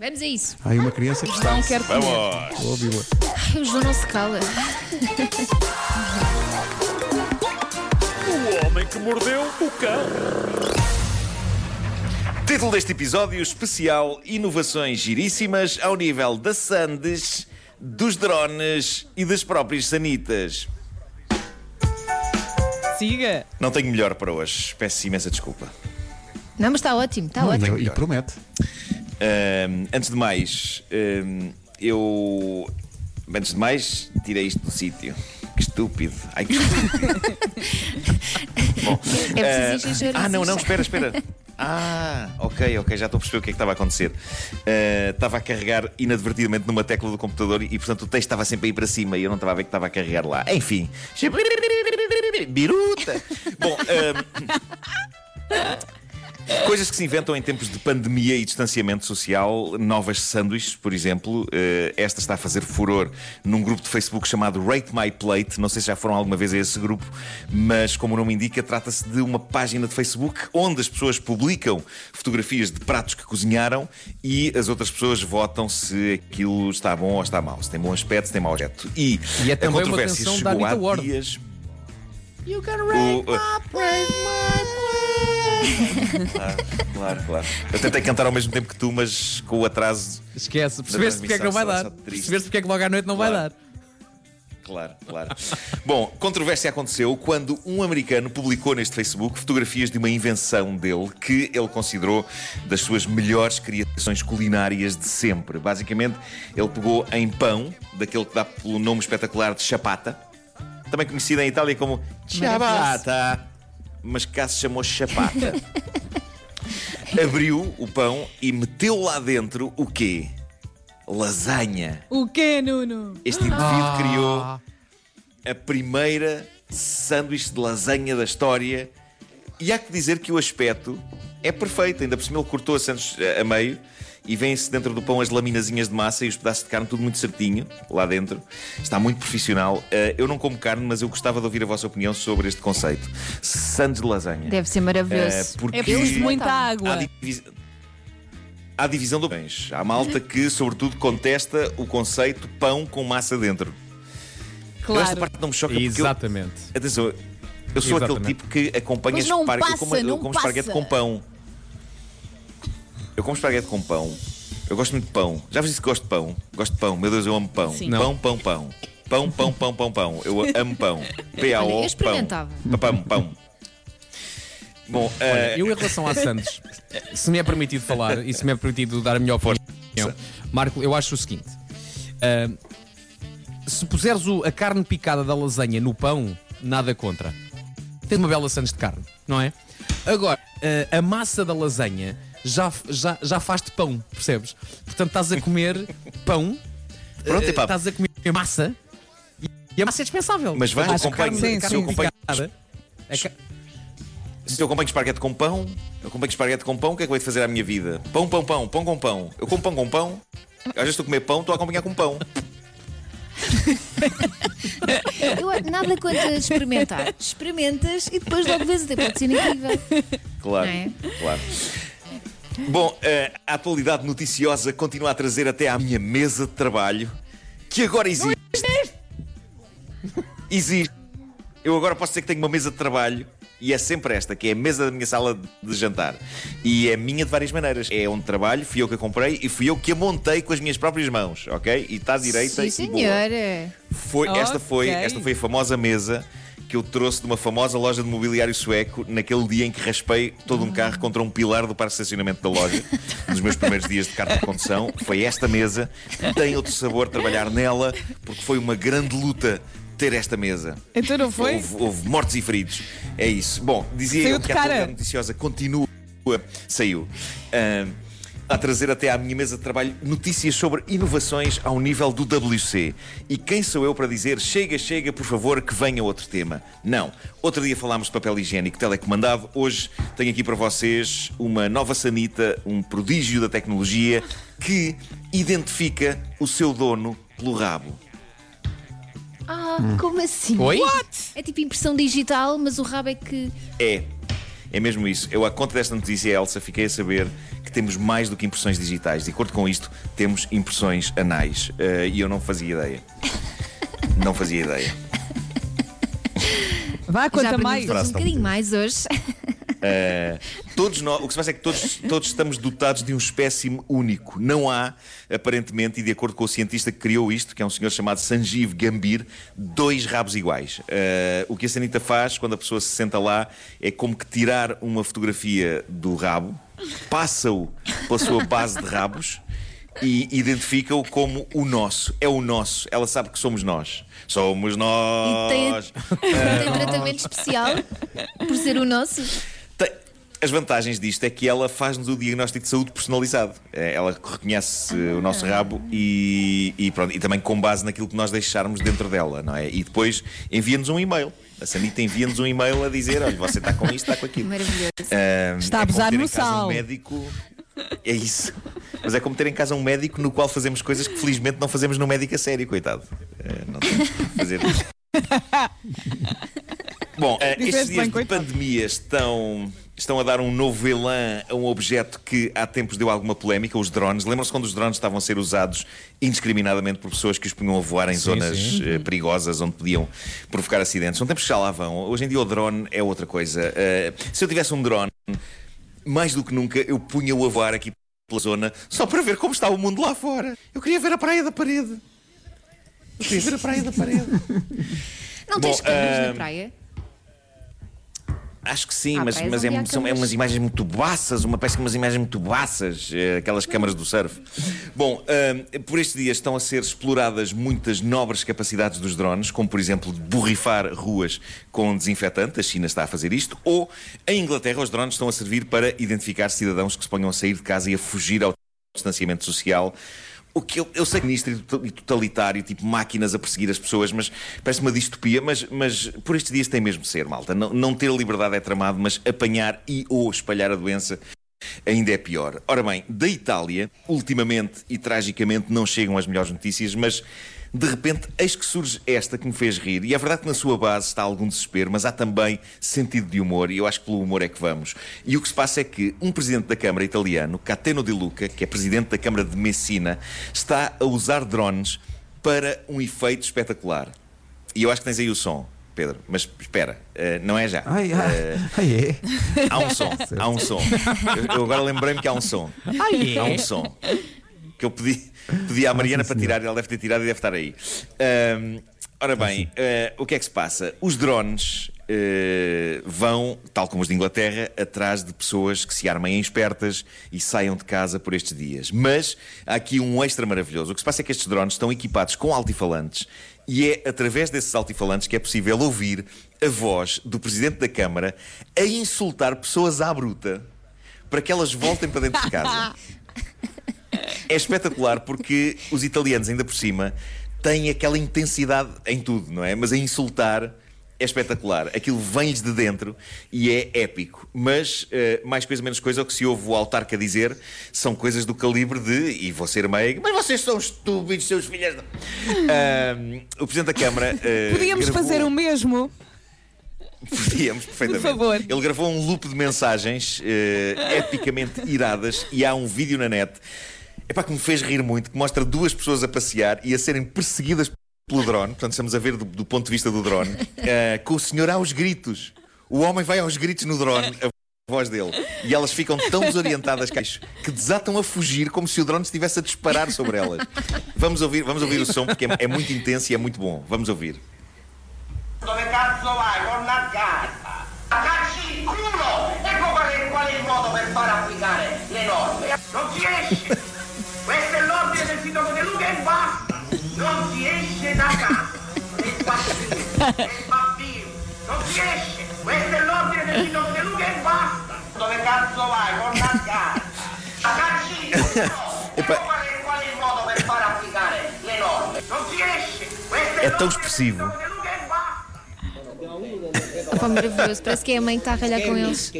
Vamos a isso. Há aí uma criança que está. Não quero comer. Vamos! Ai, o João não se cala. O homem que mordeu o cão. Título deste episódio especial: Inovações giríssimas ao nível das sandes, dos drones e das próprias sanitas. Siga. Não tenho melhor para hoje. Peço imensa desculpa. Não, mas está ótimo, está Não, ótimo. e promete. Antes de mais, eu. Antes de mais, tirei isto do sítio. Que estúpido. Ai, que estúpido. Bom, É preciso ah, encher Ah, não, não, espera, espera. Ah, ok, ok, já estou a perceber o que é que estava a acontecer. Ah, estava a carregar inadvertidamente numa tecla do computador e, portanto, o texto estava sempre a ir para cima e eu não estava a ver que estava a carregar lá. Enfim. Biruta! Bom, Coisas que se inventam em tempos de pandemia e distanciamento social, novas sanduíches, por exemplo. Eh, esta está a fazer furor num grupo de Facebook chamado Rate My Plate. Não sei se já foram alguma vez a esse grupo, mas como o nome indica, trata-se de uma página de Facebook onde as pessoas publicam fotografias de pratos que cozinharam e as outras pessoas votam se aquilo está bom ou está mau, se tem bom aspecto, se tem mau aspecto. E, E é a controvérsia chegou há dias. You can O- Claro, claro, claro. Eu tentei cantar ao mesmo tempo que tu, mas com o atraso. Esquece. Percebeste porque é que não vai dar. Percebeste porque é que logo à noite não vai Claro. dar. Claro, claro. Bom, controvérsia aconteceu quando um americano publicou neste Facebook fotografias de uma invenção dele que ele considerou das suas melhores criações culinárias de sempre. Basicamente, ele pegou em pão, daquele que dá pelo nome espetacular de chapata, também conhecida em Itália como ciabatta, mas cá se chamou chapata. Abriu o pão e meteu lá dentro o quê? Lasanha. O quê, Nuno? Este indivíduo criou a primeira sanduíche de lasanha da história. E há que dizer que o aspecto é perfeito. Ainda por cima ele cortou a sanduíche a meio e vêm-se dentro do pão as laminazinhas de massa e os pedaços de carne, tudo muito certinho lá dentro. Está muito profissional. Eh, eu não como carne, mas eu gostava de ouvir a vossa opinião sobre este conceito. Sandes de lasanha. Deve ser Eh, maravilhoso. porque É preciso Eu muita água. divis- há divisão do pães. Há malta que, sobretudo, contesta o conceito pão com massa dentro. Eu esta Claro. parte não me choca porque eu, Exatamente. Atenção, eu sou aquele Exatamente. tipo que acompanha Mas não esparguete. eu passa, como, eu não como passa. esparguete com pão. Eu como esparguete com pão. Eu gosto muito de pão. Já vos disse que gosto de pão? Gosto de pão. Meu Deus, eu amo pão. Sim. Pão, pão, pão. Pão, pão, pão, pão, pão. Eu amo pão. P-A-O, pão. Pão, pão. Bom, Olha, eh, eu em relação à Santos, se me é permitido falar e se me é permitido dar a minha opinião, Marco, eu acho o seguinte: ah, se puseres o- a carne picada da lasanha no pão, nada contra. Tens uma bela Santos de carne, não é? Agora, ah, a massa da lasanha já, já, já faz de pão, percebes? Portanto, estás a comer pão, Pronto, epá. estás a comer massa e- e a massa é dispensável. Mas vais, Acho que acompanho- carne- sim, carne sim. picada- a ca- se eu acompanho esparguete com pão, eu acompanho esparguete com pão, o que é que vai fazer à minha vida? Pão, pão, pão, pão com pão. Eu como pão com pão. Às vezes estou a comer pão, estou a acompanhar com pão. Eu, nada contra experimentar. Experimentas e depois logo vês até pode ser incrível. Claro, Não é? claro. Bom, a atualidade noticiosa continua a trazer até à minha mesa de trabalho, que agora existe. Existe. Eu agora posso dizer que tenho uma mesa de trabalho e é sempre esta, que é a mesa da minha sala de jantar. E é minha de várias maneiras. É onde trabalho, fui eu que a comprei e fui eu que a montei com as minhas próprias mãos, ok? E está direita Sim, e boa. senhora. Foi, esta, foi, esta foi a famosa mesa que eu trouxe de uma famosa loja de mobiliário sueco naquele dia em que raspei todo um carro contra um pilar do parque de estacionamento da loja, nos meus primeiros dias de carta de condução. Foi esta mesa. Tem outro sabor trabalhar nela, porque foi uma grande luta ter esta mesa. Então não foi? Houve, houve mortos e feridos. É isso. Bom, dizia Saiu eu de que a noticiosa continua. Saiu. Ah, a trazer até à minha mesa de trabalho notícias sobre inovações ao nível do WC. E quem sou eu para dizer chega, chega, por favor, que venha outro tema? Não. Outro dia falámos de papel higiênico telecomandado. Hoje tenho aqui para vocês uma nova sanita, um prodígio da tecnologia que identifica o seu dono pelo rabo. Ah, como assim? Oi? É tipo impressão digital, mas o rabo é que. É. É mesmo isso. Eu, à conta desta notícia, Elsa, fiquei a saber que temos mais do que impressões digitais. De acordo com isto, temos impressões anais. Uh, e eu não fazia ideia. Não fazia ideia. Vá, conta mais. um bocadinho mais hoje. Uh, todos nós, o que se passa é que todos, todos estamos dotados de um espécime único. Não há, aparentemente, e de acordo com o cientista que criou isto, que é um senhor chamado Sanjeev Gambir, dois rabos iguais. Uh, o que a Sanita faz quando a pessoa se senta lá é como que tirar uma fotografia do rabo, passa-o pela sua base de rabos e identifica-o como o nosso. É o nosso. Ela sabe que somos nós. Somos E nós. tem, tem tratamento especial por ser o nosso. As vantagens disto é que ela faz-nos o diagnóstico de saúde personalizado. É, Ela reconhece eh, o nosso rabo e, e pronto, e também com base naquilo que nós deixarmos dentro dela, não é? E depois envia-nos um e-mail. A Sanita envia-nos um e-mail a dizer: olha, você está com isto, está com aquilo. Maravilhoso. Está a é como abusar ter no em casa sal. Um médico. É isso. Mas é como ter em casa um médico no qual fazemos coisas que felizmente não fazemos no médico a sério, coitado. Eh, não temos que fazer isso. Bom, eh, estes dias bem, de coitado. pandemia estão, estão a dar um novo elan a um objeto que há tempos deu alguma polémica, os drones. Lembram-se quando os drones estavam a ser usados indiscriminadamente por pessoas que os punham a voar em Sim, zonas sim. eh, perigosas onde podiam provocar acidentes? São tempos que já lá vão. Hoje em dia o drone é outra coisa. Eh, se eu tivesse um drone, mais do que nunca, eu punha-o a voar aqui pela zona só para ver como está o mundo lá fora. Eu queria ver a praia da parede. Eu queria ver a praia da parede. Não tens Bom, câmaras ah, na praia? Acho que sim, Há mas, mas é, são é umas imagens muito baças, uma parece que umas imagens muito baças, eh, aquelas câmaras do surf. Bom, ah, por estes dias estão a ser exploradas muitas nobres capacidades dos drones, como por exemplo borrifar ruas com desinfetante, a China está a fazer isto, ou em Inglaterra os drones estão a servir para identificar cidadãos que se ponham a sair de casa e a fugir ao distanciamento social. O que eu, eu sei que ministro e totalitário, tipo máquinas a perseguir as pessoas, mas parece uma distopia, mas, mas por estes dias tem mesmo de ser, malta. Não, não ter liberdade é tramado, mas apanhar e ou espalhar a doença ainda é pior. Ora bem, da Itália, ultimamente e tragicamente não chegam as melhores notícias, mas de repente eis que surge esta que me fez rir. E é verdade que na sua base está algum desespero, mas há também sentido de humor, e eu acho que pelo humor é que vamos. E o que se passa é que um presidente da Câmara italiano, Cateno Di Luca, que é presidente da Câmara de Messina, está a usar drones para um efeito espetacular. E eu acho que tens aí o som. Pedro, mas espera, eh, não é já. Ai, ai, ai, é. Há um som, há um som. Eu, eu agora lembrei-me que há um som. Há um som. Que eu pedi, pedi à Mariana para tirar, ela deve ter tirado e deve estar aí. Ahm, ora bem, eh, o que é que se passa? Os drones eh, vão, tal como os de Inglaterra, atrás de pessoas que se armem em espertas e saiam de casa por estes dias. Mas há aqui um extra maravilhoso. O que se passa é que estes drones estão equipados com altifalantes e é através desses altifalantes que é possível ouvir a voz do Presidente da Câmara a insultar pessoas à bruta para que elas voltem para dentro de casa. É espetacular porque os italianos, ainda por cima, têm aquela intensidade em tudo, não é? Mas a insultar é espetacular. Aquilo vem-lhes de dentro e é épico. Mas, eh, mais coisa menos coisa, o que se ouve o autarca dizer são coisas do calibre de, e vou ser meigo, mas vocês são estúpidos, seus filhos. de-" Ahm, o Presidente da Câmara. eh, Podíamos gravou- fazer o mesmo. Podíamos, perfeitamente. Por favor. Ele gravou um loop de mensagens eh, epicamente iradas e há um vídeo na net epá, que me fez rir muito, que mostra duas pessoas a passear e a serem perseguidas pelo drone, portanto estamos a ver do, do ponto de vista do drone, eh, com o senhor aos gritos. O homem vai aos gritos no drone, a voz dele. E elas ficam tão desorientadas que desatam a fugir como se o drone estivesse a disparar sobre elas. Vamos ouvir, vamos ouvir o som porque é, é muito intenso e é muito bom. Vamos ouvir. Non si esce! Del sindaco De Luca e basta! Non si esce da casa! Il bambino! Il bambino! Non si esce! Questo è l'ordine del sindaco De Luca e basta! Dove cazzo vai? Torna a casa! Cacci il culo! Ecco qual è, qual è il modo per far applicare le norme. Non si esce! Questo è É tão Opa, maravilhoso. Parece que é a mãe que está a ralhar com eles.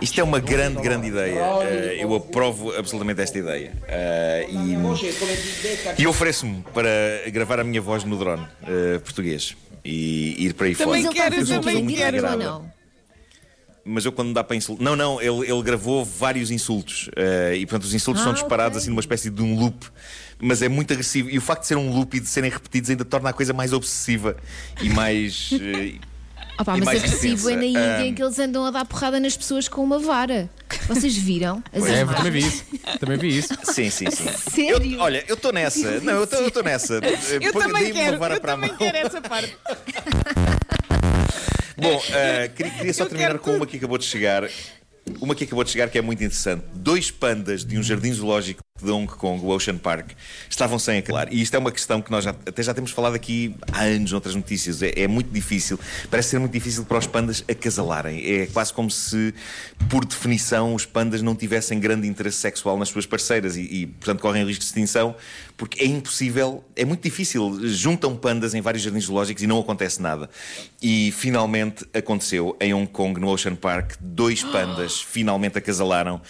Isto é uma grande, grande ideia. Eh, eu aprovo absolutamente esta ideia. Eh, e, detta e ofereço-me para gravar a minha voz no drone eh, português e ir para aí Também fora. fazer também. Direto ou não? mas eu quando dá para insultar. Não, não, ele, ele gravou vários insultos. eh, e portanto os insultos Ah, são disparados ok. assim numa espécie de um loop. Mas é muito agressivo. E o facto de ser um loop e de serem repetidos ainda torna a coisa mais obsessiva e mais. eh, Opa, mas agressivo é na intensa. Índia Ah. em que eles andam a dar porrada nas pessoas com uma vara. Vocês viram? As É, imagens? também vi isso. Também vi isso. sim, sim, sim. Sério? Eu- olha, eu estou nessa. Não, eu estou nessa. Eu Põe- também dei-me uma quero, vara eu para a também mão. quero essa parte. Bom, eh, queria, queria só Eu terminar quero com uma que acabou de chegar. Uma que acabou de chegar que é muito interessante. Dois pandas de um jardim zoológico de Hong Kong, o Ocean Park, estavam sem acalar. E isto é uma questão que nós já, até já temos falado aqui há anos noutras notícias. É, é muito difícil. Parece ser muito difícil para os pandas acasalarem. É quase como se, por definição, os pandas não tivessem grande interesse sexual nas suas parceiras e, e, portanto, correm risco de extinção, porque é impossível, é muito difícil. Juntam pandas em vários jardins zoológicos e não acontece nada. E finalmente aconteceu em Hong Kong, no Ocean Park, dois pandas finalmente acasalaram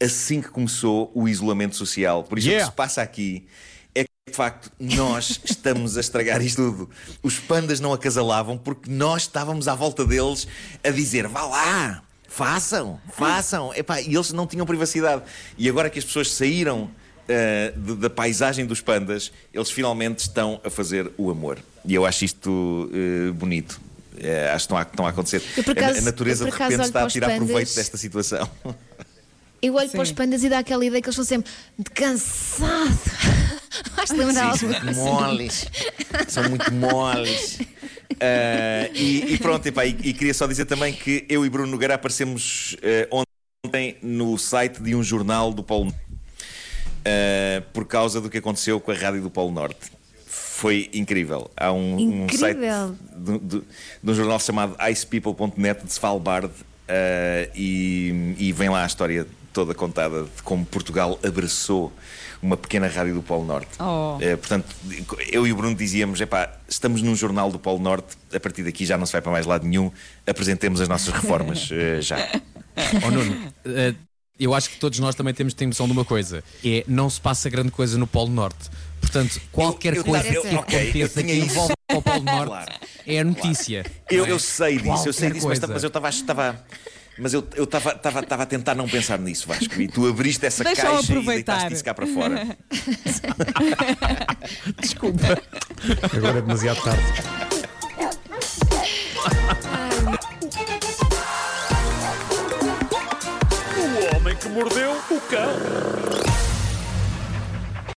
assim que começou o isolamento social. Por isso, o Yeah. que se passa aqui é que, de facto, nós estamos a estragar isto tudo. Os pandas não acasalavam porque nós estávamos à volta deles a dizer: vá lá, façam, façam. Epá, e eles não tinham privacidade. E agora que as pessoas saíram. eh, de- da paisagem dos pandas, eles finalmente estão a fazer o amor. E eu acho isto eh, bonito. Eh, acho que estão a, estão a acontecer. A- acaso- a natureza de repente está a tirar pandas- proveito desta situação. Eu olho para os Sim. pandas e dá aquela ideia que eles estão sempre de cansado. Lembrar Sim, são muito moles. São muito moles. Ah, e, e pronto, epá, e, e queria só dizer também que eu e Bruno Nogueira aparecemos eh, ontem no site de um jornal do Polo Norte ah, por causa do que aconteceu com a rádio do Polo Norte. Foi incrível. Há um, um site Incrível. de, de- de um jornal chamado icepeople.net de Svalbard ah, e, e vem lá a história toda contada de como Portugal abraçou uma pequena rádio do Polo Norte. Oh. Eh, portanto, eu e o Bruno dizíamos: epá, estamos num jornal do Polo Norte, a partir daqui já não se vai para mais lado nenhum, apresentemos as nossas reformas eh, já. Oh, Nuno, eh, eu acho que todos nós também temos de ter noção de uma coisa: é não se passa grande coisa no Polo Norte. Portanto, qualquer eu- coisa eu- que eu aconteça que isso. envolve o Polo Norte Claro. é a notícia. Eu, não é? eu sei disso, eu sei disso, mas, coisa. mas eu estava estava. Mas eu eu estava estava- estava a tentar não pensar nisso, Vasco. E tu abriste essa Deixa-o caixa e deitaste isso cá para fora. Desculpa. Agora é demasiado tarde. O homem que mordeu o cão.